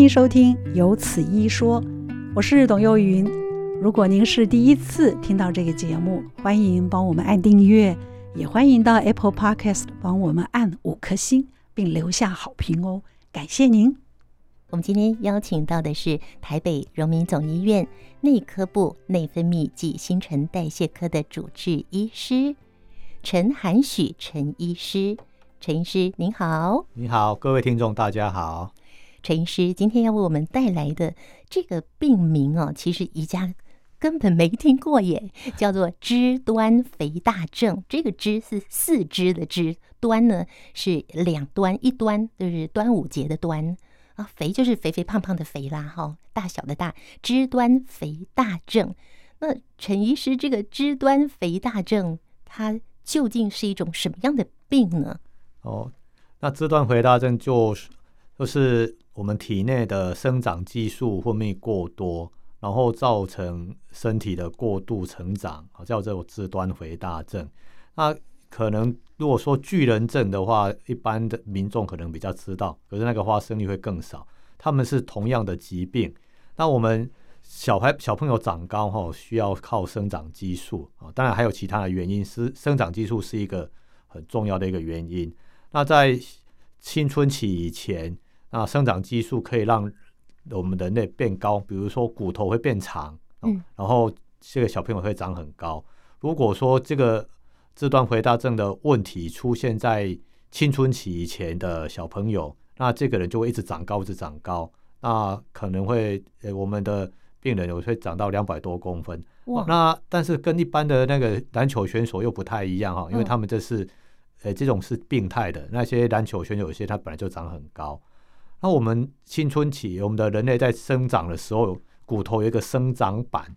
迎收听《有此一说》，我是董幼云。如果您是第一次听到这个节目，欢迎帮我们按订阅，也欢迎到 Apple Podcast 帮我们按五颗星，并留下好评哦，感谢您。我们今天邀请到的是台北荣民总医院内科部内分泌及新陈代谢科的主治医师陈涵许陈医师。陈医师您好。你好，各位听众大家好。陈医师今天要为我们带来的这个病名哦，其实宜家根本没听过耶，叫做肢端肥大症。这个“肢”是四肢的“肢”，“端”呢是两端，一端就是端午节的“端”。啊，肥就是肥肥胖胖的肥啦，哈，大小的大，肢端肥大症。那陈医师，这个肢端肥大症，它究竟是一种什么样的病呢？哦，那肢端肥大症就是就是我们体内的生长激素分泌过多，然后造成身体的过度成长，叫做肢端肥大症。那可能如果说巨人症的话，一般的民众可能比较知道，可是那个发生率会更少。他们是同样的疾病。那我们小孩小朋友长高哈，需要靠生长激素啊，当然还有其他的原因，是生长激素是一个很重要的一个原因。那在青春期以前，那生长激素可以让我们人类变高，比如说骨头会变长，嗯，然后这个小朋友会长很高。如果说这个肢端肥大症的问题出现在青春期以前的小朋友，那这个人就会一直长高，一直长高，那可能会呃，我们的病人有会长到两百多公分。哇！那但是跟一般的那个篮球选手又不太一样哈，因为他们这是呃这种是病态的。那些篮球选手有些他本来就长很高。那我们青春期，我们的人类在生长的时候，骨头有一个生长板，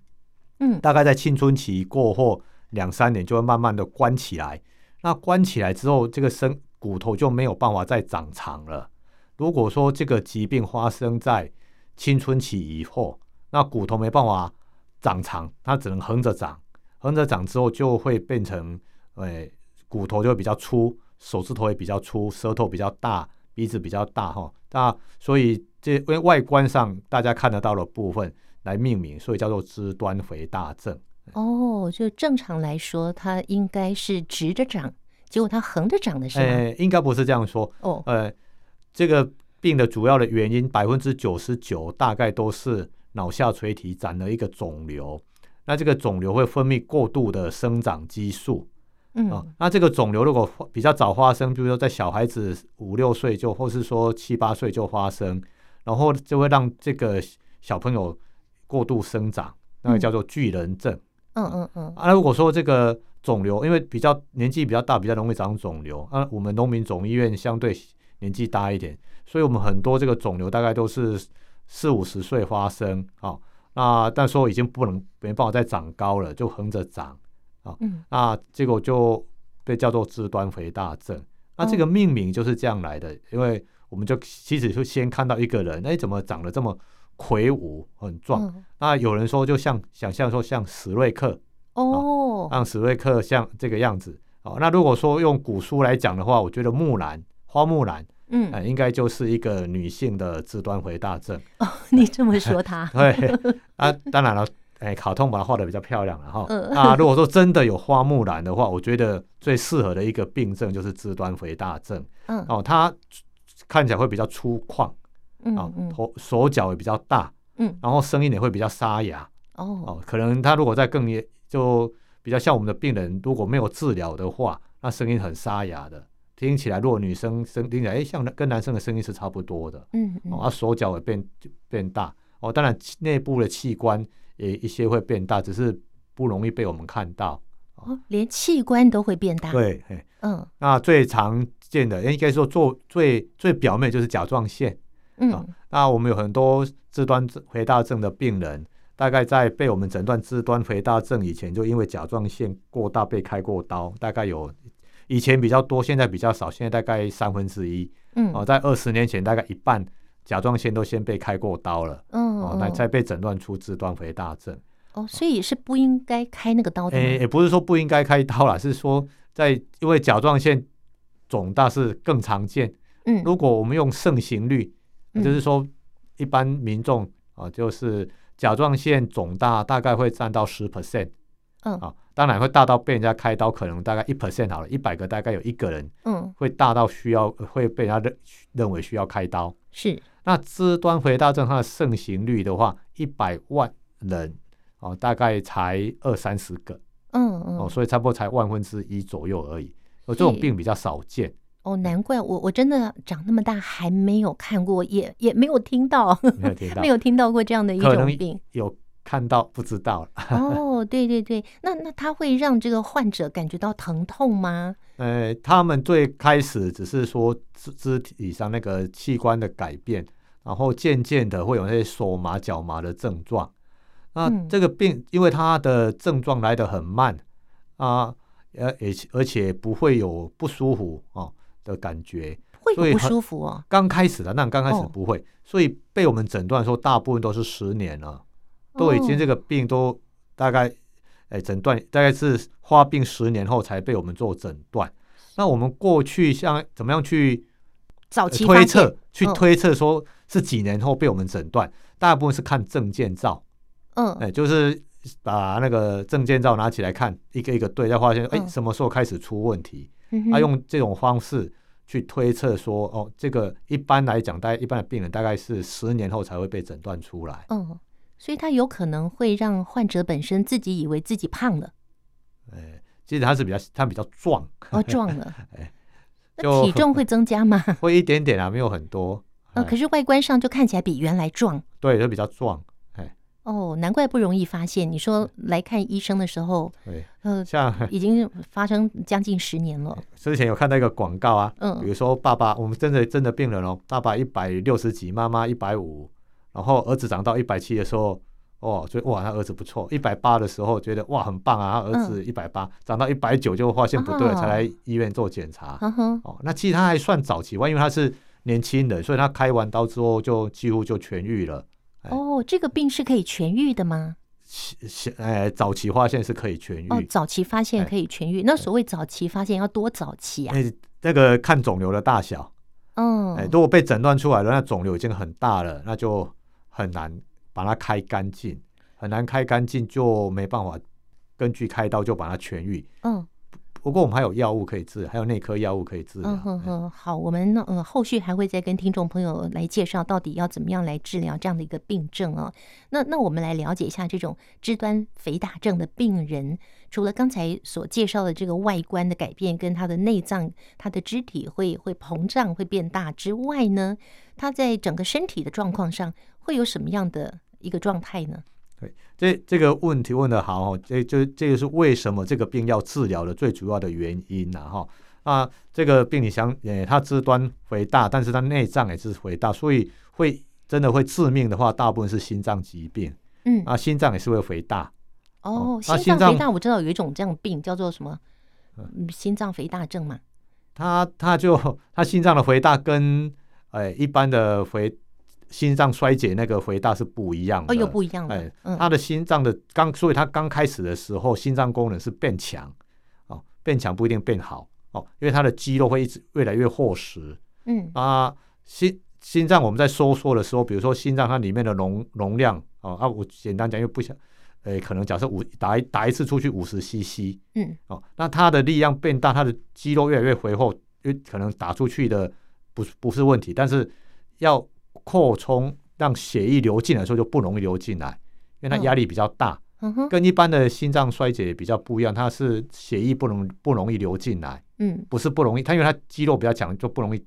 嗯，大概在青春期过后。两三年就会慢慢的关起来，那关起来之后，这个生骨头就没有办法再长长了。如果说这个疾病发生在青春期以后，那骨头没办法长长，它只能横着长，横着长之后就会变成，哎，骨头就会比较粗，手指头也比较粗，舌头比较大，鼻子比较大哈。那所以这因为外观上大家看得到的部分来命名，所以叫做肢端肥大症。哦，就正常来说，它应该是直着长，结果它横着长的是吗？呃，应该不是这样说。哦，呃，这个病的主要的原因，百分之九十九大概都是脑下垂体长了一个肿瘤。那这个肿瘤会分泌过度的生长激素。嗯，啊，那这个肿瘤如果比较早发生，比如说在小孩子五六岁就，或是说七八岁就发生，然后就会让这个小朋友过度生长，那个叫做巨人症。嗯嗯嗯嗯，啊，如果说这个肿瘤，因为比较年纪比较大，比较容易长肿瘤。啊，我们农民总医院相对年纪大一点，所以我们很多这个肿瘤大概都是四五十岁发生啊。那但说已经不能没办法再长高了，就横着长啊。嗯，那结果就被叫做肢端肥大症。那这个命名就是这样来的，因为我们就其实就先看到一个人，哎，怎么长得这么？魁梧很壮，嗯、那有人说就像想象说像史瑞克哦，让史瑞克像这个样子哦。那如果说用古书来讲的话，我觉得木兰花木兰，嗯、呃，应该就是一个女性的肢端回大症哦。你这么说她？对啊，当然了，哎，卡通把它画的比较漂亮了哈。嗯、啊，如果说真的有花木兰的话，我觉得最适合的一个病症就是肢端肥大症。嗯，哦，它看起来会比较粗犷。啊，头手脚也比较大，嗯，然后声音也会比较沙哑，哦，哦，可能他如果在更年，就比较像我们的病人，如果没有治疗的话，那声音很沙哑的，听起来如果女生声听起来，哎，像跟男生的声音是差不多的，嗯，嗯，哦，啊，手脚也变变大，哦，当然内部的器官也一些会变大，只是不容易被我们看到，哦，连器官都会变大，对，嗯，那最常见的应该说做最最表面就是甲状腺。嗯、啊，那我们有很多肢端肥大症的病人，大概在被我们诊断肢端肥大症以前，就因为甲状腺过大被开过刀，大概有以前比较多，现在比较少，现在大概三分之一。嗯，啊，在二十年前，大概一半甲状腺都先被开过刀了。嗯，哦、啊，那才被诊断出肢端肥大症。哦，所以是不应该开那个刀的。诶、欸，也不是说不应该开刀啦，是说在因为甲状腺肿大是更常见。嗯，如果我们用盛行率。就是说，一般民众啊，就是甲状腺肿大大概会占到十 percent，嗯啊，当然会大到被人家开刀，可能大概一 percent 好了，一百个大概有一个人，嗯，会大到需要会被人家认认为需要开刀。是，那肢端肥大症它的盛行率的话，一百万人哦，大概才二三十个，嗯嗯，哦，所以差不多才万分之一左右而已，哦，这种病比较少见。哦，难怪我我真的长那么大还没有看过，也也没有听到，没有听 到，没有听到过这样的一种病。有看到不知道哦，对对对，那那它会让这个患者感觉到疼痛吗？呃，他们最开始只是说肢肢体上那个器官的改变，然后渐渐的会有那些手麻脚麻的症状。那这个病，嗯、因为它的症状来得很慢啊，而而而且不会有不舒服啊。的感觉会不舒服哦。刚开始的那刚开始不会，所以被我们诊断说大部分都是十年了，都已经这个病都大概哎诊断大概是发病十年后才被我们做诊断。那我们过去像怎么样去早期推测去推测说是几年后被我们诊断？大部分是看证件照，嗯，哎就是把那个证件照拿起来看一个一个对，再发现哎什么时候开始出问题。他用这种方式去推测说，哦，这个一般来讲，大概一般的病人大概是十年后才会被诊断出来。嗯，所以他有可能会让患者本身自己以为自己胖了。哎，其实他是比较他比较壮哦，壮了。哎，那体重会增加吗？会一点点啊，没有很多。呃，可是外观上就看起来比原来壮。对，就比较壮。哦，难怪不容易发现。你说来看医生的时候，对，呃，像已经发生将近十年了。之前有看到一个广告啊，嗯，比如说爸爸，我们真的真的病人哦，爸爸一百六十几，妈妈一百五，然后儿子长到一百七的时候，哦，觉得哇，他儿子不错。一百八的时候觉得哇，很棒啊，他儿子一百八，长到一百九就发现不对了，才来医院做检查。哦，那其实他还算早期，因为他是年轻人，所以他开完刀之后就几乎就痊愈了。哦，这个病是可以痊愈的吗？呃，早期发现是可以痊愈。哦，早期发现可以痊愈。那所谓早期发现要多早期啊？那个看肿瘤的大小。嗯，哎，如果被诊断出来了，那肿瘤已经很大了，那就很难把它开干净，很难开干净，就没办法根据开刀就把它痊愈。嗯。不过我们还有药物可以治，还有内科药物可以治疗。嗯哼哼，好，我们呢，呃，后续还会再跟听众朋友来介绍到底要怎么样来治疗这样的一个病症哦。那那我们来了解一下这种肢端肥大症的病人，除了刚才所介绍的这个外观的改变，跟他的内脏、他的肢体会会膨胀、会变大之外呢，他在整个身体的状况上会有什么样的一个状态呢？这这个问题问的好，这就这个是为什么这个病要治疗的最主要的原因呐哈啊，这个病你想，诶，它肢端肥大，但是它内脏也是肥大，所以会真的会致命的话，大部分是心脏疾病，嗯啊，心脏也是会肥大哦，心脏肥大我知道有一种这样病叫做什么，嗯，心脏肥大症嘛，他他就他心脏的肥大跟诶一般的肥。心脏衰竭那个回答是不一样的，哦，又不一样的。哎，他的心脏的刚，所以他刚开始的时候，心脏功能是变强，哦，变强不一定变好，哦，因为他的肌肉会一直越来越厚实。嗯啊，心心脏我们在收缩的时候，比如说心脏它里面的容容量，哦啊，我简单讲，因为不想，哎，可能假设五打一打一次出去五十 CC，嗯，哦，那它的力量变大，它的肌肉越来越肥厚，因为可能打出去的不不是问题，但是要。扩充让血液流进来的时候就不容易流进来，因为它压力比较大，嗯、跟一般的心脏衰竭比较不一样。它是血液不容不容易流进来，嗯，不是不容易，它因为它肌肉比较强，就不容易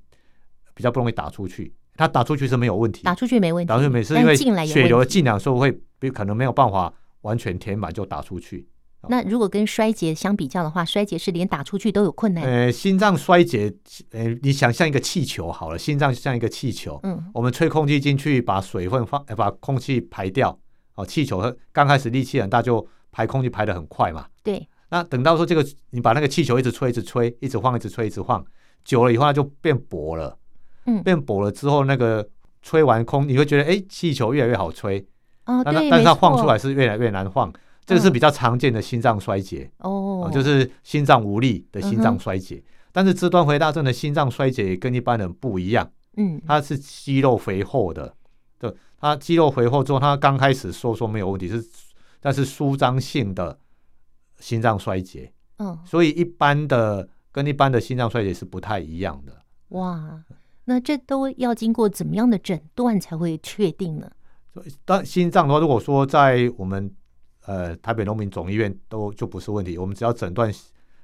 比较不容易打出去。它打出去是没有问题，打出去没问题，打出去没事，因为血流进来的时候会可能没有办法完全填满就打出去。那如果跟衰竭相比较的话，衰竭是连打出去都有困难。呃，心脏衰竭，呃，你想象一个气球好了，心脏像一个气球，嗯，我们吹空气进去，把水分放，把空气排掉。哦，气球刚开始力气很大，就排空气排得很快嘛。对。那等到说这个，你把那个气球一直吹，一直吹，一直晃，一直吹，一直晃，久了以后它就变薄了。嗯。变薄了之后，那个吹完空，你会觉得，哎，气球越来越好吹。哦，对。但是它晃出来是越来越难晃。这个是比较常见的心脏衰竭哦，就是心脏无力的心脏衰竭。但是肢端肥大症的心脏衰竭跟一般人不一样，嗯，它是肌肉肥厚的对，它肌肉肥厚之后，它刚开始收缩没有问题，是但是舒张性的心脏衰竭。嗯，所以一般的跟一般的心脏衰竭是不太一样的。哇，那这都要经过怎么样的诊断才会确定呢？当心脏的话，如果说在我们呃台北农民总医院都就不是问题，我们只要诊断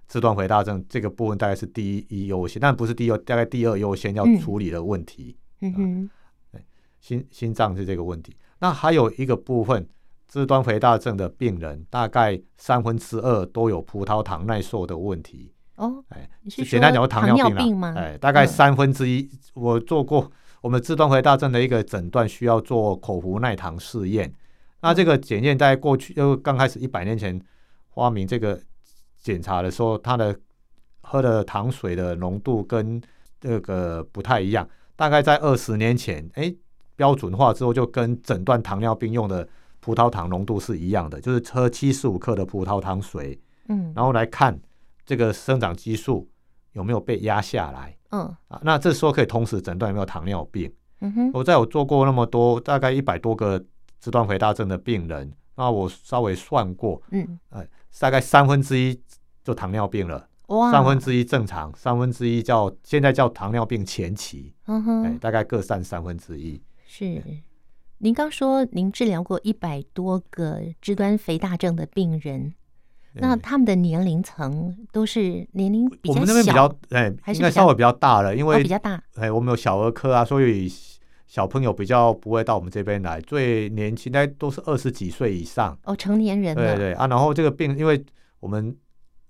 肢端肥大症这个部分大概是第一优先，但不是第一，大概第二优先要处理的问题。嗯哼，对，心心脏是这个问题。那还有一个部分。肢端肥大症的病人，大概三分之二都有葡萄糖耐受的问题。哦，哎，是简单讲，糖尿病吗？哎，大概三分之一。我做过我们肢端肥大症的一个诊断，需要做口服耐糖试验。那这个检验在过去，就刚开始一百年前发明这个检查的时候，它的喝的糖水的浓度跟这个不太一样。大概在二十年前，哎，标准化之后，就跟诊断糖尿病用的。葡萄糖浓度是一样的，就是喝七十五克的葡萄糖水，嗯，然后来看这个生长激素有没有被压下来，嗯啊，那这时候可以同时诊断有没有糖尿病。嗯哼，我在我做过那么多，大概一百多个肢端肥大症的病人，那我稍微算过，嗯，呃，大概三分之一就糖尿病了，哇，三分之一正常，三分之一叫现在叫糖尿病前期，嗯哼，哎，大概各占三分之一，是。您刚说您治疗过一百多个肢端肥大症的病人，那他们的年龄层都是年龄比较小，我们那边比较哎，应该稍微比较大了，因为比较大。哎，我们有小儿科啊，所以小朋友比较不会到我们这边来，最年轻的都是二十几岁以上哦，成年人对对啊，然后这个病因为我们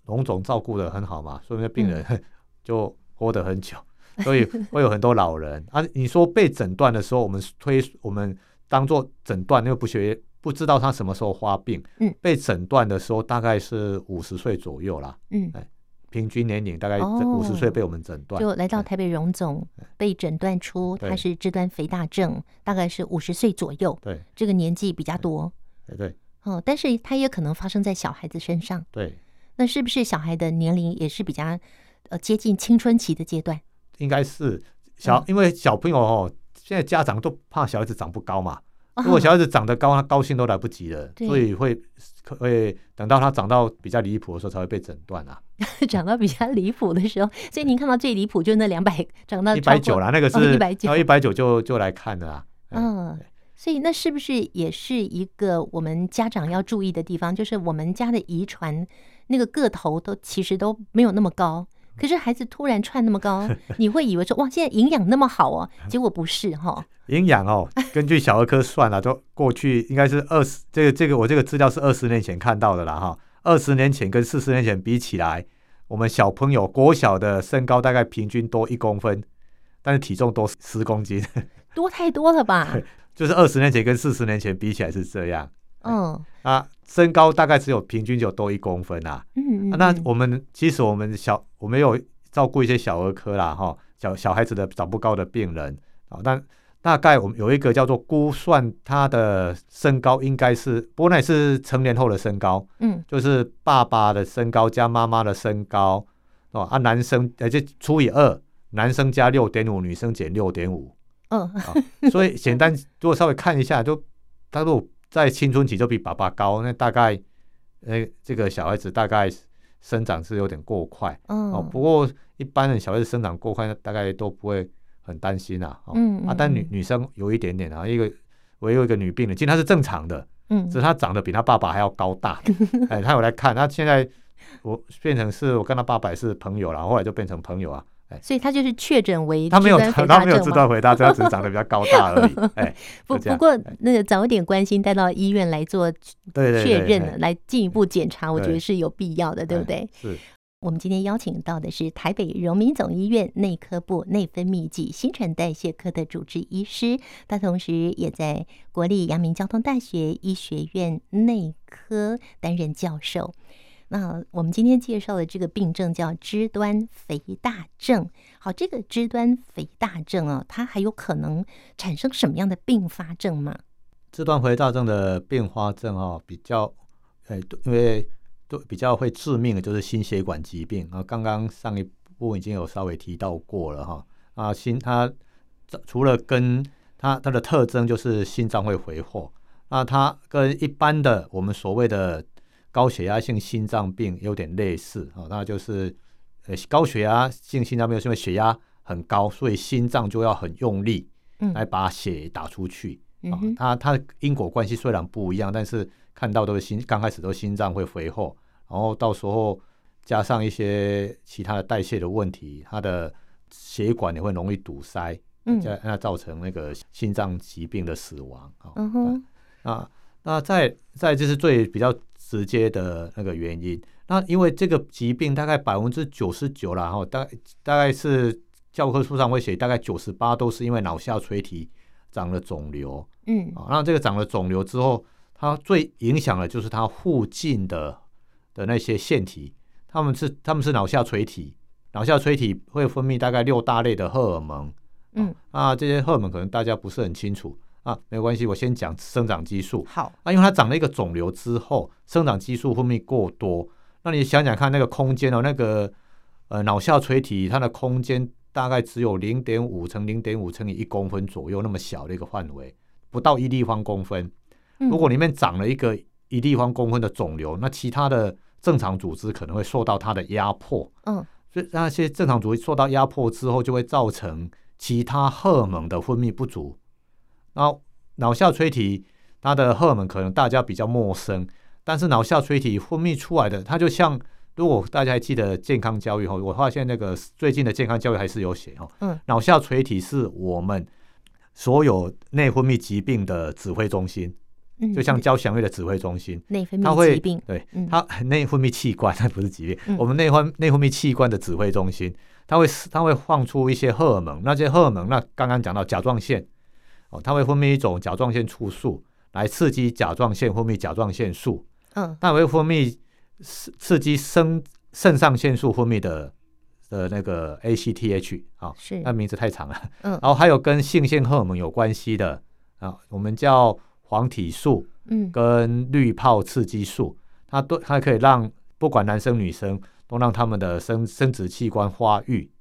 龙总照顾的很好嘛，所以那病人 就活得很久，所以会有很多老人 啊。你说被诊断的时候，我们推我们。当做诊断，因为不学不知道他什么时候发病。嗯，被诊断的时候大概是五十岁左右啦。嗯，哎，平均年龄大概五十岁被我们诊断，就来到台北荣总被诊断出他是肢端肥大症，大概是五十岁左右。对，这个年纪比较多。对对。哦，但是他也可能发生在小孩子身上。对。那是不是小孩的年龄也是比较呃接近青春期的阶段？应该是小，因为小朋友哦。现在家长都怕小孩子长不高嘛，如果小孩子长得高，他高兴都来不及了，所以会会等到他长到比较离谱的时候才会被诊断啊。长到比较离谱的时候，所以您看到最离谱就是那两百长到一百九了，那个是一百九，一百九就就来看了啊。嗯，所以那是不是也是一个我们家长要注意的地方？就是我们家的遗传那个个头都其实都没有那么高。可是孩子突然窜那么高，你会以为说哇，现在营养那么好哦，结果不是哈。营养哦，根据小儿科算了，都过去应该是二十，这个这个我这个资料是二十年前看到的啦哈。二十年前跟四十年前比起来，我们小朋友国小的身高大概平均多一公分，但是体重多十公斤，多太多了吧？就是二十年前跟四十年前比起来是这样。嗯啊，身高大概只有平均就多一公分啊。嗯，嗯、啊、那我们其实我们小我们有照顾一些小儿科啦，哈，小小孩子的长不高的病人啊。但大概我们有一个叫做估算他的身高应该是，不过那也是成年后的身高。嗯，就是爸爸的身高加妈妈的身高哦啊，男生而且除以二，男生加六点五，女生减六点五。嗯，所以简单如果稍微看一下，就他如果。在青春期就比爸爸高，那大概，呃，这个小孩子大概生长是有点过快，嗯。哦，不过一般的小孩子生长过快，大概都不会很担心啊，嗯啊，但女女生有一点点啊，一个我有一个女病人，其实她是正常的，嗯，只是她长得比她爸爸还要高大，哎，她有来看，她现在我变成是我跟她爸爸也是朋友了，后来就变成朋友啊。所以他就是确诊为他没有他没有肢端肥大症，他只是长得比较高大而已。哎，不不过那个早一点关心，带到医院来做确认，来进一步检查，我觉得是有必要的，对不对？是。我们今天邀请到的是台北荣民总医院内科部内分泌及新陈代谢科的主治医师，他同时也在国立阳明交通大学医学院内科担任教授。那我们今天介绍的这个病症叫肢端肥大症。好，这个肢端肥大症啊，它还有可能产生什么样的并发症吗？肢端肥大症的并发症啊，比较，哎，因为都比较会致命的，就是心血管疾病啊。刚刚上一部已经有稍微提到过了哈。啊，心它除了跟它它的特征就是心脏会肥厚。那它跟一般的我们所谓的高血压性心脏病有点类似啊，那就是呃高血压性心脏病是因为血压很高，所以心脏就要很用力来把血打出去。啊、嗯，它它的因果关系虽然不一样，但是看到都是心刚开始都心脏会肥厚，然后到时候加上一些其他的代谢的问题，它的血管也会容易堵塞，嗯，那造成那个心脏疾病的死亡。啊，那再再就是最比较直接的那个原因，那因为这个疾病大概百分之九十九了哈，大大概是教科书上会写，大概九十八都是因为脑下垂体长了肿瘤。嗯，啊，那这个长了肿瘤之后，它最影响的就是它附近的的那些腺体，他们是他们是脑下垂体，脑下垂体会分泌大概六大类的荷尔蒙，嗯，啊，这些荷尔蒙可能大家不是很清楚啊，没关系，我先讲生长激素。好，啊，因为它长了一个肿瘤之后，生长激素分泌过多，那你想想看，那个空间哦，那个呃脑下垂体它的空间大概只有零点五乘零点五乘以一公分左右那么小的一个范围。不到一立方公分，如果里面长了一个一立方公分的肿瘤，嗯，那其他的正常组织可能会受到它的压迫。嗯，所以那些正常组织受到压迫之后，就会造成其他荷尔蒙的分泌不足。然后脑下垂体它的荷尔蒙可能大家比较陌生，但是脑下垂体分泌出来的，它就像如果大家还记得健康教育哈，我发现那个最近的健康教育还是有写哦。嗯，脑下垂体是我们。所有内分泌疾病的指挥中心，就像交响乐的指挥中心，内分泌疾病，对，它内分泌器官，它不是疾病，我们内分内分泌器官的指挥中心，它会它会放出一些荷尔蒙，那些荷尔蒙，那刚刚讲到甲状腺，哦，它会分泌一种甲状腺促素来刺激甲状腺分泌甲状腺素，嗯，它会分泌刺激肾肾上腺素分泌的。的那个 ACTH 啊，是那名字太长了。嗯，然后还有跟性腺荷尔蒙有关系的啊，我们叫黄体素，嗯，跟滤泡刺激素，它都它可以让不管男生女生都让他们的生生殖器官发育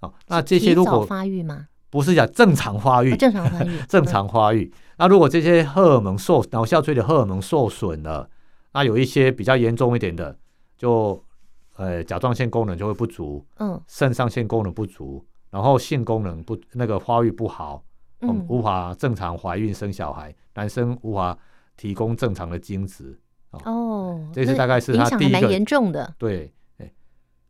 哦。那这些如果发育吗？不是讲正常发育，正常发育，正常发育。那如果这些荷尔蒙受脑下垂的荷尔蒙受损了，那有一些比较严重一点的就。呃，甲状腺功能就会不足，嗯，肾上腺功能不足，然后性功能不那个发育不好，嗯，无法正常怀孕生小孩，男生无法提供正常的精子，哦，哦这是大概是他第一个蛮严重的，对，哎，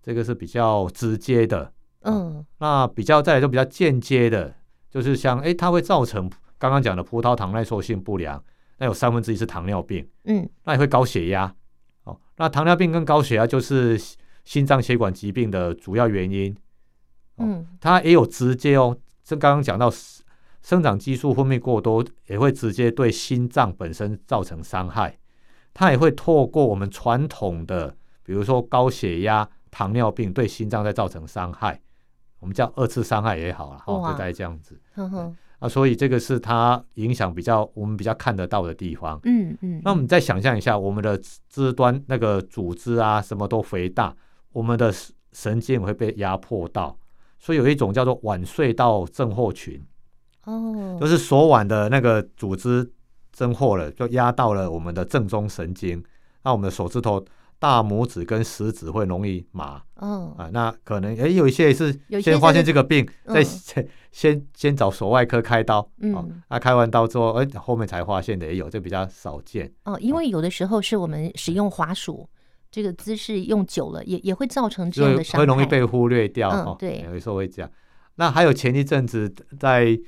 这个是比较直接的，嗯，那比较再来就比较间接的，就是像哎，它会造成刚刚讲的葡萄糖耐受性不良，那有三分之一是糖尿病，嗯，那也会高血压。哦那糖尿病跟高血压就是心脏血管疾病的主要原因。嗯，它也有直接哦，这刚刚讲到生长激素分泌过多，也会直接对心脏本身造成伤害。它也会透过我们传统的，比如说高血压、糖尿病对心脏再造成伤害，我们叫二次伤害也好了，哦，就大概这样子。呵呵啊，所以这个是它影响比较我们比较看得到的地方。嗯嗯。那我们再想象一下，我们的肢端那个组织啊，什么都肥大，我们的神经会被压迫到，所以有一种叫做腕隧道症候群。哦。就是手腕的那个组织增厚了，就压到了我们的正中神经，那我们的手指头。大拇指跟食指会容易麻，嗯啊，那可能诶、欸，有一些是先发现这个病，再先、嗯、先先找手外科开刀，嗯，啊，开完刀之后，哎、欸，后面才发现的也有，这比较少见。哦，因为有的时候是我们使用滑鼠这个姿势用久了，也也会造成这样的伤害，会容易被忽略掉。嗯、哦，对，有时候会这样。那还有前一阵子在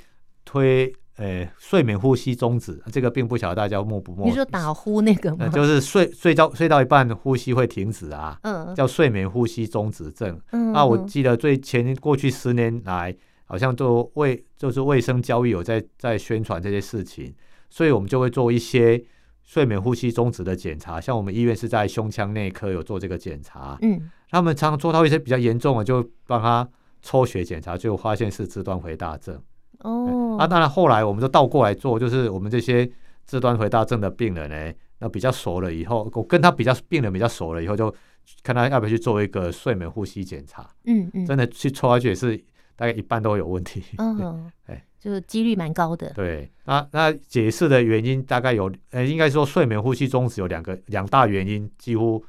推。诶，睡眠呼吸中止，这个并不晓得大家默不默。你说打呼那个吗？嗯、就是睡睡觉睡到一半呼吸会停止啊，嗯，叫睡眠呼吸中止症。嗯，那我记得最前过去十年来，好像都卫就是卫生教育有在在宣传这些事情，所以我们就会做一些睡眠呼吸中止的检查，像我们医院是在胸腔内科有做这个检查，嗯，他们常常做到一些比较严重的，就帮他抽血检查，就发现是肢端回大症。哦，啊，当然后来我们就倒过来做，就是我们这些肢端回大症的病人呢，那比较熟了以后，我跟他比较病人比较熟了以后，就看他要不要去做一个睡眠呼吸检查。嗯嗯，真的去抽下去也是大概一半都会有问题。嗯，哎就是几率蛮高的。对，那那解释的原因大概有，呃，应该说睡眠呼吸中止有两个两大原因，几乎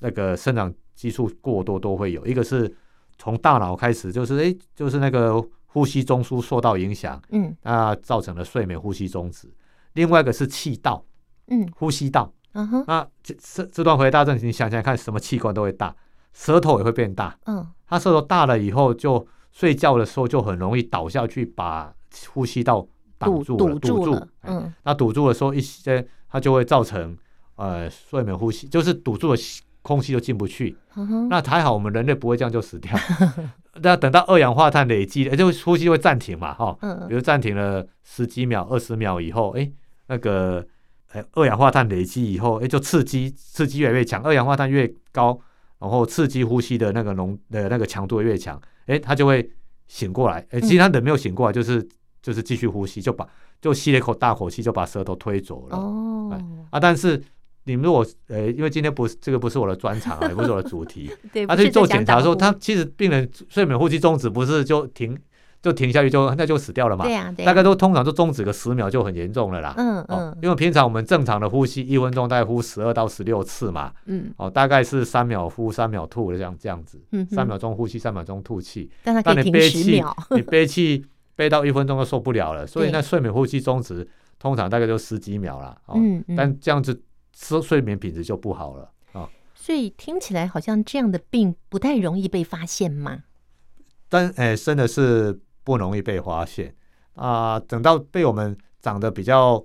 那个生长激素过多都会有，一个是从大脑开始，就是哎，就是那个呼吸中枢受到影响，嗯，那造成了睡眠呼吸中止。另外一个是气道，嗯，呼吸道，嗯哼，那这这这段回答症，你想想看，什么器官都会大，舌头也会变大，嗯，他舌头大了以后，就睡觉的时候就很容易倒下去，把呼吸道挡住了，堵住，嗯，那堵住的时候，一些它就会造成呃睡眠呼吸，就是堵住了空气就进不去，那还好我们人类不会这样就死掉，那等到二氧化碳累积，就呼吸会暂停嘛，哈，比如暂停了十几秒、二十秒以后，哎。那个，哎，二氧化碳累积以后，哎，就刺激，刺激越来越强，二氧化碳越高，然后刺激呼吸的那个浓的那个强度越强，哎，他就会醒过来，哎，其实他人没有醒过来，就是就是继续呼吸，就把就吸了一口大口气，就把舌头推走了。哦，啊，但是你们如果，呃，因为今天不是这个不是我的专长啊，也不是我的主题，对，他去做检查的时候，他其实病人睡眠呼吸中止不是就停。就停下去就那就死掉了嘛。对呀，对。大概都通常都终止个十秒就很严重了啦。嗯嗯。因为平常我们正常的呼吸一分钟大概呼十二到十六次嘛。嗯。哦，大概是三秒呼三秒吐的这样这样子。嗯。三秒钟呼吸三秒钟吐气。但它可以停十秒。你憋气憋到一分钟都受不了了，所以那睡眠呼吸终止通常大概就十几秒了。嗯。但这样子睡睡眠品质就不好了啊。所以听起来好像这样的病不太容易被发现嘛。但哎，真的是。不容易被发现啊！等到被我们长得比较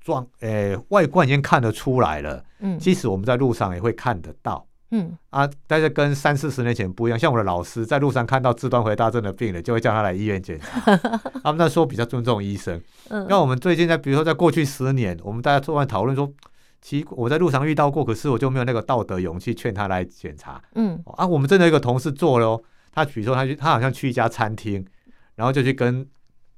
壮，诶、欸，外观已经看得出来了。嗯，即使我们在路上也会看得到。嗯啊，但是跟三四十年前不一样。像我的老师在路上看到自端回大症的病人，就会叫他来医院检查。他们那时候比较尊重医生。嗯，那我们最近在，比如说在过去十年，我们大家突然讨论说，其实我在路上遇到过，可是我就没有那个道德勇气劝他来检查。嗯。啊，我们真的有一个同事做了哦，他比如说他去，他好像去一家餐厅。然后就去跟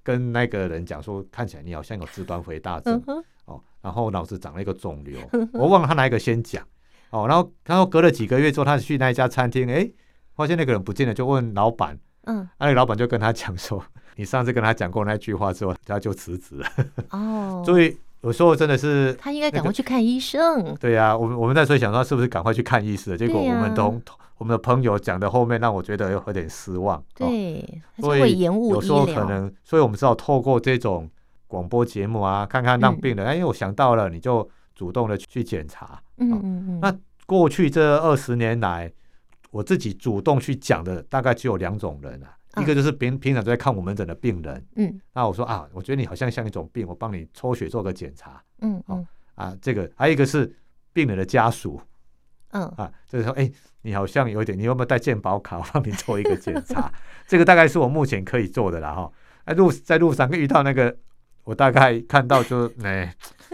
跟那个人讲说，看起来你好像有肢端肥大症哦，然后脑子长了一个肿瘤，我忘了他哪一个先讲。哦，然后然后隔了几个月之后，他去那一家餐厅，哎，发现那个人不见了，就问老板，嗯，那个老板就跟他讲说，你上次跟他讲过那句话之后，他就辞职了。哦，所以有时候真的是他应该赶快去看医生。对呀，我们我们那时候想说，是不是赶快去看医生？结果我们都。我们的朋友讲的后面让我觉得有点失望，对，所以有时候可能，所以我们只好透过这种广播节目啊，看看让病人，哎，我想到了，你就主动的去检查。嗯嗯嗯。那过去这二十年来，我自己主动去讲的大概只有两种人啊，一个就是平平常都在看我门诊的病人，嗯，那我说啊，我觉得你好像像一种病，我帮你抽血做个检查，嗯嗯，啊，这个还有一个是病人的家属。嗯啊，就是说，哎，你好像有点，你有没有带健保卡？我帮你做一个检查，这个大概是我目前可以做的了哈。哎路在路上遇到那个，我大概看到就，哎，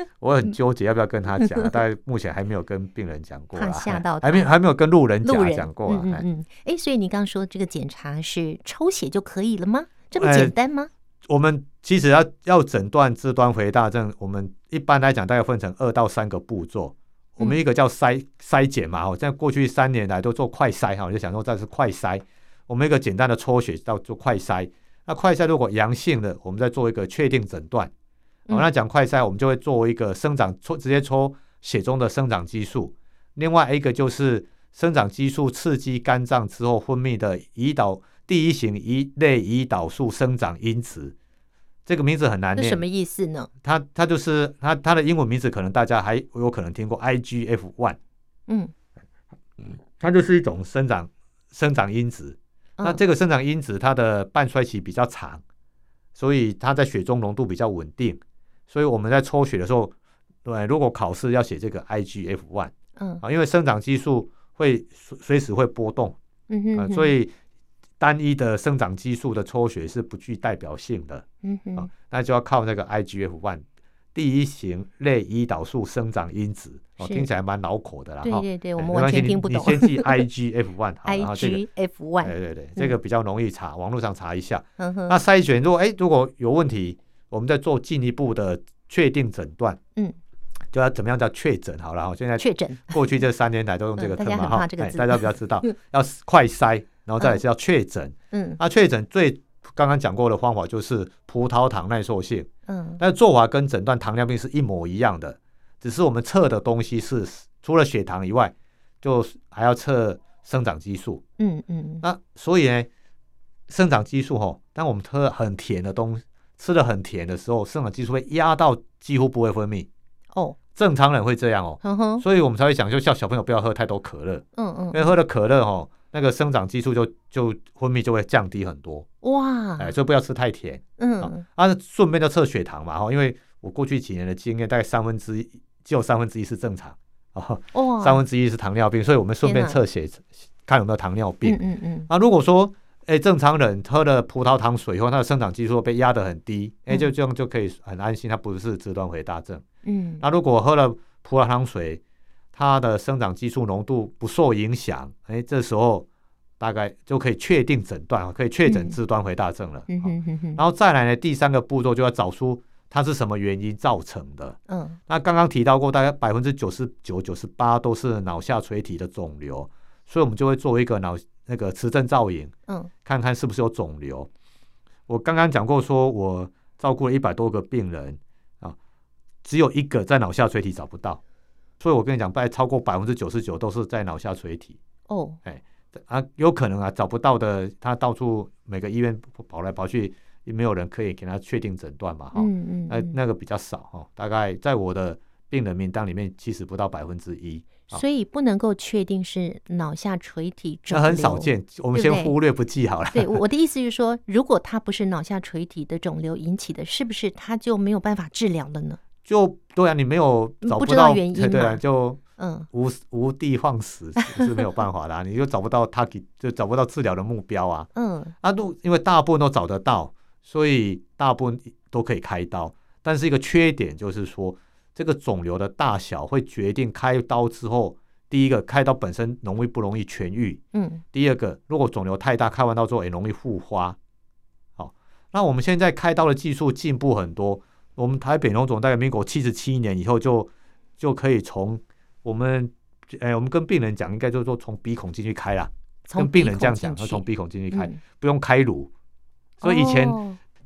我很纠结要不要跟他讲，大概目前还没有跟病人讲过，怕吓到，还没还没有跟路人讲讲过。嗯嗯，哎，所以你刚刚说这个检查是抽血就可以了吗？这么简单吗？我们其实要要诊断肢端回大症，我们一般来讲大概分成二到三个步骤。我们一个叫筛筛检嘛，哦，在过去三年来都做快筛哈，我就想说这是快筛。我们一个简单的抽血到做快筛，那快筛如果阳性的，我们再做一个确定诊断。我们来讲快筛，我们就会做一个生长抽，直接抽血中的生长激素。另外一个就是生长激素刺激肝脏之后分泌的胰岛第一型一类胰岛素生长因子。这个名字很难念，什么意思呢？它它就是它它的英文名字，可能大家还有可能听过 IGF one，嗯，它就是一种生长生长因子。嗯、那这个生长因子它的半衰期比较长，所以它在血中浓度比较稳定。所以我们在抽血的时候，对，如果考试要写这个 IGF one，嗯啊，因为生长激素会随时会波动，嗯哼，哼、呃，所以。单一的生长激素的抽血是不具代表性的，嗯哼，啊，那就要靠那个 IGF one 第一型类胰岛素生长因子，哦，听起来蛮绕口的啦，对对对，我们完全听不懂。你先记 IGF one，好，然后这个 IGF one，对对对，这个比较容易查，网络上查一下。那筛选如果哎如果有问题，我们再做进一步的确定诊断，嗯，就要怎么样叫确诊？好了，哈，现在确诊，过去这三年来都用这个特嘛，哈，哎，大家比较知道，要快筛。然后再来是要确诊，嗯，那确诊最刚刚讲过的方法就是葡萄糖耐受性，嗯，但是做法跟诊断糖尿病是一模一样的，只是我们测的东西是除了血糖以外，就还要测生长激素，嗯嗯，那所以呢，生长激素哈，当我们喝很甜的东西，吃的很甜的时候，生长激素会压到几乎不会分泌，哦，正常人会这样哦，所以我们才会讲，就叫小朋友不要喝太多可乐，嗯嗯，因为喝了可乐哦。那个生长激素就就分泌就会降低很多。哇，哎，所以不要吃太甜，嗯，啊，顺便就测血糖嘛，哈，因为我过去几年的经验，大概三分之一只有三分之一是正常，哦，三分之一是糖尿病，所以我们顺便测血，看有没有糖尿病，嗯嗯嗯，啊，如果说，哎，正常人喝了葡萄糖水以后，他的生长激素被压得很低，哎，就这样就可以很安心，他不是肢端回大症，嗯，那如果喝了葡萄糖水，它的生长激素浓度不受影响，哎，这时候大概就可以确定诊断，可以确诊肢端回大症了。嗯嗯嗯。然后再来呢，第三个步骤就要找出它是什么原因造成的。嗯。那刚刚提到过，大概百分之九十九、九十八都是脑下垂体的肿瘤，所以我们就会做一个脑那个磁振造影，嗯，看看是不是有肿瘤。我刚刚讲过，说我照顾了一百多个病人啊，只有一个在脑下垂体找不到。所以，我跟你讲，大概超过百分之九十九都是在脑下垂体。哦，哎，啊，有可能啊，找不到的，他到处每个医院跑来跑去，也没有人可以给他确定诊断嘛，哈、嗯嗯，那那个比较少哈，大概在我的病人名单里面，其实不到百分之一。所以不能够确定是脑下垂体肿瘤，那很少见，我们先忽略不计好了。对，我 的意思是说，如果它不是脑下垂体的肿瘤引起的，是不是它就没有办法治疗了呢？就对啊，你没有找不到，不知道原因对对啊，就嗯无无地放矢是没有办法的，啊，你就找不到他给就找不到治疗的目标啊。嗯，啊，都因为大部分都找得到，所以大部分都可以开刀。但是一个缺点就是说，这个肿瘤的大小会决定开刀之后，第一个开刀本身容易不容易痊愈，嗯，第二个如果肿瘤太大，开完刀之后也容易复发。好，那我们现在开刀的技术进步很多。我们台北荣总大概民国七十七年以后就就可以从我们哎，我们跟病人讲，应该就是说从鼻孔进去开啦。跟病人这样讲，要从鼻孔进去开，嗯、不用开颅。所以以前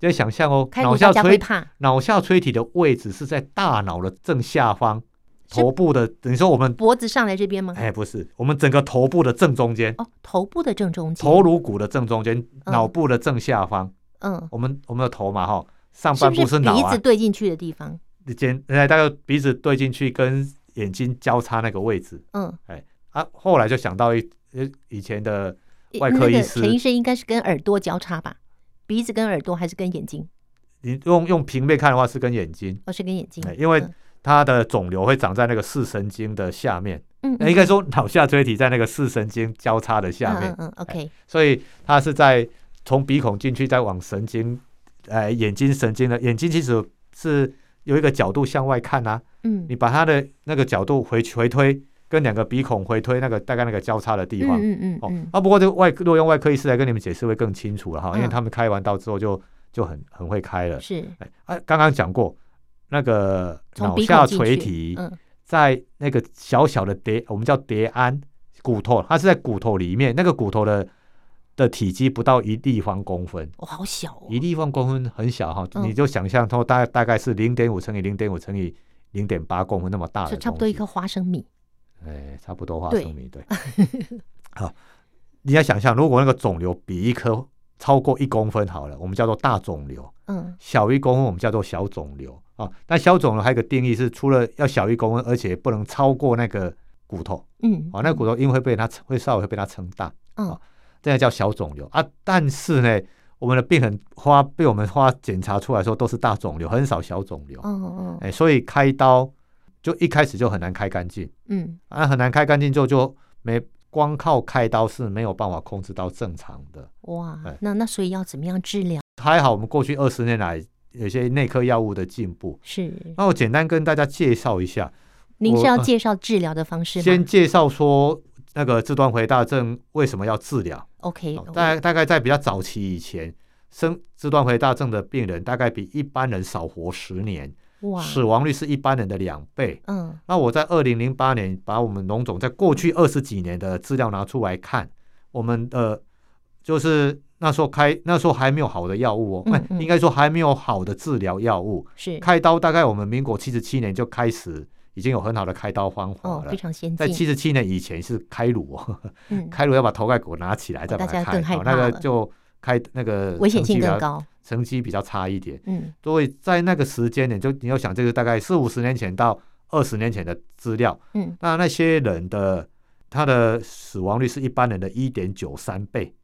就想象哦，脑下垂脑下垂体的位置是在大脑的正下方，头部的等于说我们脖子上来这边吗？哎，不是，我们整个头部的正中间哦，头部的正中间，头颅骨的正中间，脑部的正下方。嗯，我们我们的头嘛，哈。上半部是脑啊，是是鼻子对进去的地方。简，大概鼻子对进去跟眼睛交叉那个位置。嗯，哎，啊，后来就想到一，以前的外科医师，陈医生应该是跟耳朵交叉吧？鼻子跟耳朵还是跟眼睛？你用用平面看的话是跟眼睛，哦，是跟眼睛，因为它的肿瘤会长在那个视神经的下面。嗯，应该说脑下垂体在那个视神经交叉的下面。嗯，OK。所以它是在从鼻孔进去，再往神经。呃，眼睛神经的眼睛其实是有一个角度向外看啊，嗯，你把它的那个角度回回推，跟两个鼻孔回推那个大概那个交叉的地方，嗯嗯，嗯哦，啊，不过这个外如果用外科医师来跟你们解释会更清楚了哈，因为他们开完刀之后就就很很会开了，是，哎，刚刚讲过那个脑下垂体在那个小小的蝶，我们叫蝶鞍骨头，它是在骨头里面，那个骨头的。的体积不到一立方公分，哦，好小哦，一立方公分很小哈，你就想象它大大概是零点五乘以零点五乘以零点八公分那么大的，是差不多一颗花生米，哎，差不多花生米，对，好，你要想象，如果那个肿瘤比一颗超过一公分好了，我们叫做大肿瘤，嗯，小一公分我们叫做小肿瘤啊，但小肿瘤还有一个定义是，除了要小一公分，而且不能超过那个骨头，嗯，啊，那个骨头因为会被它会稍微会被它撑大，嗯。这样叫小肿瘤啊，但是呢，我们的病人花被我们花检查出来说都是大肿瘤，很少小肿瘤。嗯嗯，哎，所以开刀就一开始就很难开干净。嗯，啊，很难开干净之后就没光靠开刀是没有办法控制到正常的。哇，那那所以要怎么样治疗？还好我们过去二十年来有些内科药物的进步。是，那我简单跟大家介绍一下。您是要介绍治疗的方式吗？先介绍说。那个肢端回大症为什么要治疗？OK，大大概在比较早期以前，生肢端回大症的病人大概比一般人少活十年，哇，死亡率是一般人的两倍。嗯，那我在二零零八年把我们农总在过去二十几年的资料拿出来看，我们的就是那时候开那时候还没有好的药物哦，嗯嗯应该说还没有好的治疗药物。是开刀，大概我们民国七十七年就开始已经有很好的开刀方法了，哦、非常先进。在七十七年以前是开颅哦，嗯、开颅要把头盖骨拿起来再把它开，哦，那个就开那个危险性更高，成绩比较差一点。嗯，所以在那个时间点，就你要想，这个大概四五十年前到二十年前的资料，嗯，那那些人的他的死亡率是一般人的一点九三倍。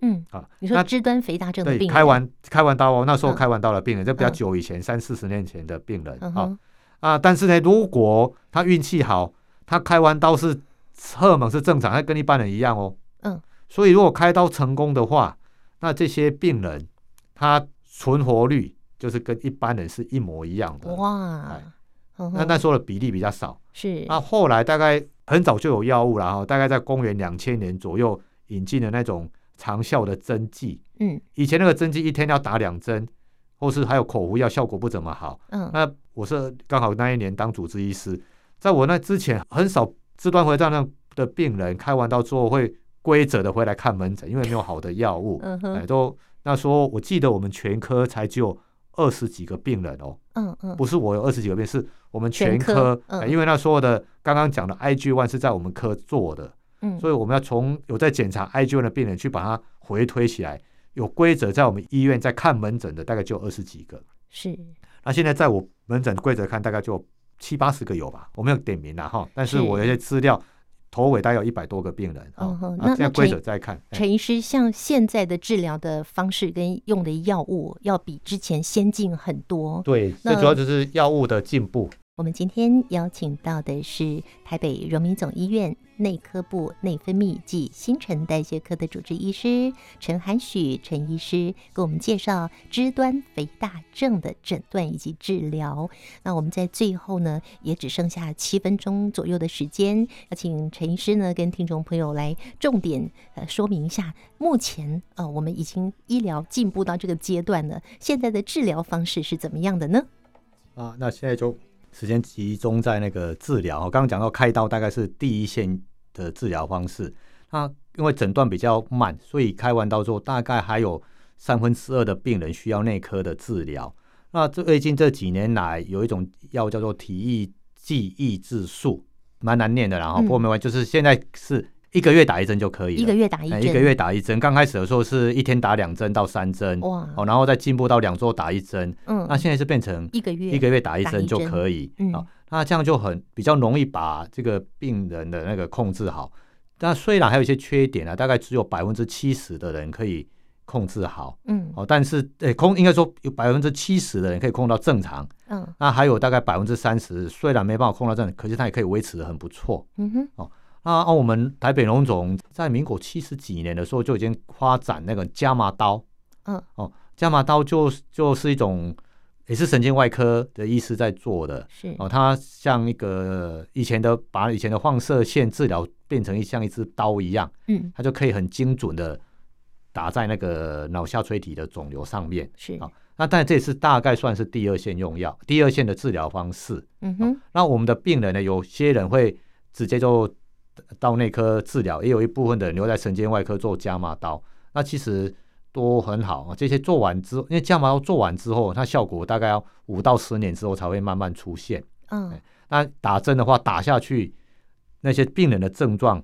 嗯。啊，你说肢端肥大症的病人，开完开完刀哦，那时候开完刀的病人，这比较久以前三四十年前的病人啊。啊，但是呢，如果他运气好，他开完刀是荷尔蒙是正常，他跟一般人一样哦，嗯，所以如果开刀成功的话，那这些病人他存活率就是跟一般人是一模一样的哇，那那时候的比例比较少，是那后来大概很早就有药物了哈，大概在公元两千年左右引进了那种。长效的针剂，嗯，以前那个针剂一天要打两针，或是还有口服药，效果不怎么好。嗯，那我是刚好那一年当主治医师，在我那之前，很少肢端回大症的病人开完刀之后会规则的回来看门诊，因为没有好的药物。嗯哼，哎，都那时候我记得我们全科才只有二十几个病人哦。嗯嗯，不是我有二十几个病人，是我们全科。全科哎，因为那时候的刚刚讲的 IG One 是在我们科做的。嗯，所以我们要从有在检查 IG one 的病人去把它回推起来，有规则在我们医院在看门诊的大概就二十几个。是，那现在在我门诊规则看大概就七八十个有吧，我没有点名了哈。但是我有些资料头尾大概有一百多个病人。嗯哼，那现在规则再看。陈医师，像现在的治疗的方式跟用的药物要比之前先进很多。对，最主要就是药物的进步。我们今天邀请到的是台北荣民总医院内科部内分泌及新陈代谢科的主治医师陈涵许陈医师，给我们介绍肢端肥大症的诊断以及治疗。那我们在最后呢，也只剩下七分钟左右的时间，要请陈医师呢跟听众朋友来重点呃说明一下，目前呃我们已经医疗进步到这个阶段了，现在的治疗方式是怎么样的呢？啊，那现在就。时间集中在那个治疗，我刚刚讲到开刀大概是第一线的治疗方式。那因为诊断比较慢，所以开完刀之后，大概还有三分之二的病人需要内科的治疗。那最近这几年来，有一种药叫做体液记忆质素，蛮难念的，然后不过没关系，就是现在是。一个月打一针就可以了，一个月打一针，一个月打一针。刚开始的时候是一天打两针到三针，哇，哦，然后再进步到两周打一针，嗯，那现在是变成一个月一个月打一针就可以，嗯，那这样就很比较容易把这个病人的那个控制好。那虽然还有一些缺点啊，大概只有百分之七十的人可以控制好，嗯，哦，但是诶控应该说有百分之七十的人可以控到正常，嗯，那还有大概百分之三十虽然没办法控到正常，可是他也可以维持得很不错，嗯哼，哦。那我们台北荣总在民国七十几年的时候就已经发展那个伽马刀，嗯，哦，伽马刀就就是一种也是神经外科的医师在做的，是哦，它像一个以前的把以前的放射线治疗变成一像一支刀一样，嗯，它就可以很精准的打在那个脑下垂体的肿瘤上面，是啊，那但这也是大概算是第二线用药，第二线的治疗方式，嗯哼，那我们的病人呢，有些人会直接就。到内科治疗，也有一部分的人留在神经外科做伽马刀，那其实都很好啊。这些做完之后，因为伽马刀做完之后，它效果大概要五到十年之后才会慢慢出现。嗯，那打针的话，打下去那些病人的症状，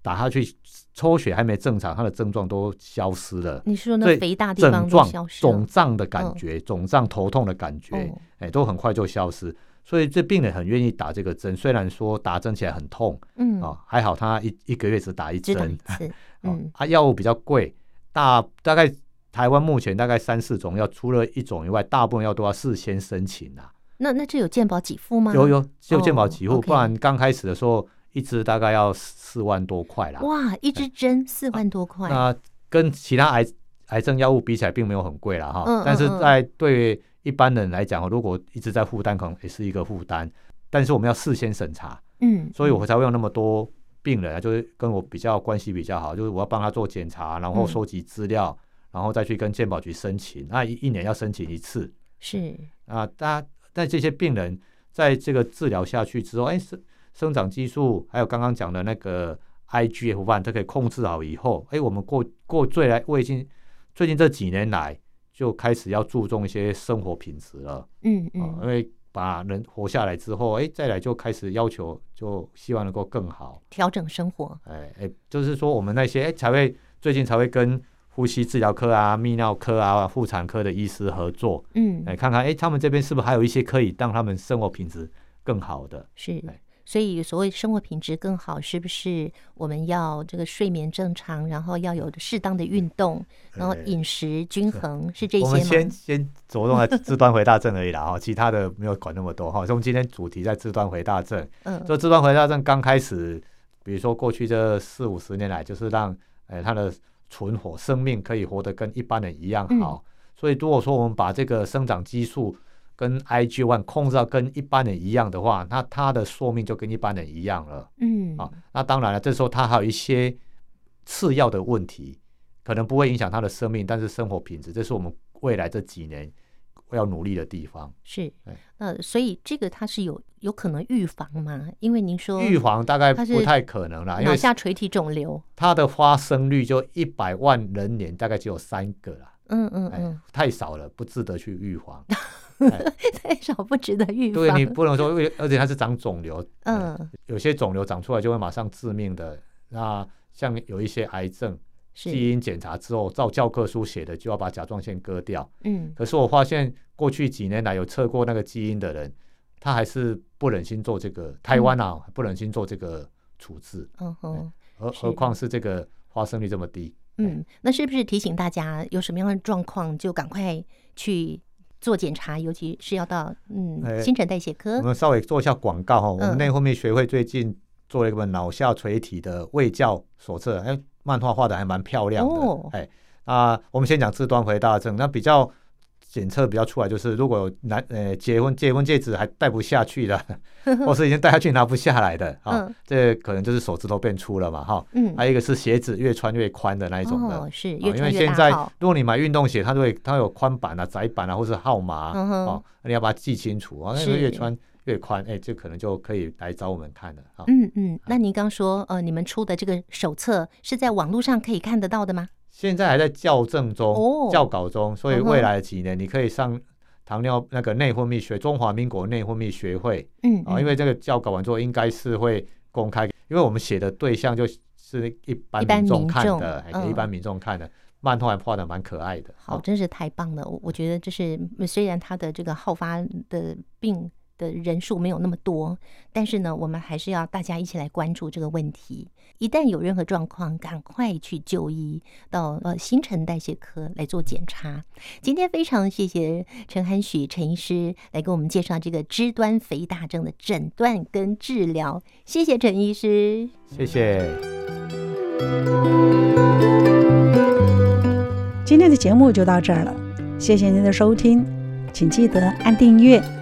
打下去抽血还没正常，他的症状都消失了。你说那肥大地方都消失了，肿胀的感觉，肿胀头痛的感觉，哎、哦，都很快就消失。所以这病人很愿意打这个针，虽然说打针起来很痛，嗯啊、哦，还好他一一个月只打一针，嗯，啊，药物比较贵，大大概台湾目前大概三四种药，除了一种以外，大部分药都要事先申请啊。那那这有健保给付吗？有有，就健保给付，哦、不然刚开始的时候一支大概要四万多块啦。哇，一支针四万多块，那跟其他癌癌症药物比起来，并没有很贵啦哈。嗯、但是在对一般人来讲，如果一直在负担，可能也是一个负担。但是我们要事先审查，嗯，所以我才会有那么多病人啊，就是跟我比较关系比较好，就是我要帮他做检查，然后收集资料，嗯、然后再去跟健保局申请。那一一年要申请一次，是啊，大但这些病人在这个治疗下去之后，哎，生生长激素还有刚刚讲的那个 IGF one，它可以控制好以后，哎，我们过过最来我已经最近这几年来就开始要注重一些生活品质了。嗯嗯、呃，因为把人活下来之后，哎，再来就开始要求，就希望能够更好调整生活。哎哎，就是说我们那些哎才会最近才会跟呼吸治疗科啊、泌尿科啊、妇产科的医师合作，嗯，哎，看看哎他们这边是不是还有一些可以让他们生活品质更好的？是。所以，所谓生活品质更好，是不是我们要这个睡眠正常，然后要有适当的运动，然后饮食均衡，是，是这些吗？我们先先着重在肢端回大症而已啦，哈，其他的没有管那么多哈。所以我们今天主题在肢端回大症。嗯，就肢端回大症刚开始，比如说过去这四五十年来，就是让呃他的存活生命可以活得跟一般人一样好。嗯、所以如果说我们把这个生长激素跟 IG One 控制到跟一般人一样的话，那它的寿命就跟一般人一样了。嗯，啊，那当然了，这时候它还有一些次要的问题，可能不会影响他的生命，但是生活品质，这是我们未来这几年要努力的地方。是，那所以这个它是有有可能预防吗？因为您说预防大概不太可能了，因为脑下垂体肿瘤，它的发生率就一百万人年大概只有三个了。嗯嗯嗯，太少了，不值得去预防。太少不值得预防。对，你不能说，而且它是长肿瘤，嗯，有些肿瘤长出来就会马上致命的。那像有一些癌症，基因检查之后照教科书写的就要把甲状腺割掉。嗯，可是我发现过去几年来有测过那个基因的人，他还是不忍心做这个。台湾啊，不忍心做这个处置。嗯哼，何何况是这个发生率这么低。嗯，那是不是提醒大家有什么样的状况就赶快去做检查，尤其是要到嗯新陈代谢科。我们稍微做一下广告哈，我们内分泌学会最近做了一本脑下垂体的卫教手册，哎，漫画画的还蛮漂亮的。哦、哎，啊，我们先讲肢端回大症，那比较。检测比较出来，就是如果有男呃结婚结婚戒指还戴不下去的，或是已经戴下去拿不下来的啊，哦嗯、这可能就是手指头变粗了嘛哈。哦、嗯，还有一个是鞋子越穿越宽的那一种的，哦、是越穿越大，因为现在如果你买运动鞋，它都会它有宽版啊、窄版啊，或是号码哦，你要把它记清楚啊。那个越穿越宽，哎，这可能就可以来找我们看了啊。嗯嗯，那您刚说呃，你们出的这个手册是在网络上可以看得到的吗？现在还在校正中，哦、校稿中，所以未来的几年你可以上糖尿那个内分泌学中华民国内分泌学会，嗯，嗯啊，因为这个校稿完之后应该是会公开，因为我们写的对象就是一般民众看的，一般民众看的，漫画还画的蛮可爱的。好，真是太棒了！我我觉得这是虽然他的这个好发的病。的人数没有那么多，但是呢，我们还是要大家一起来关注这个问题。一旦有任何状况，赶快去就医，到呃新陈代谢科来做检查。今天非常谢谢陈涵许陈医师来给我们介绍这个肢端肥大症的诊断跟治疗。谢谢陈医师，谢谢。今天的节目就到这儿了，谢谢您的收听，请记得按订阅。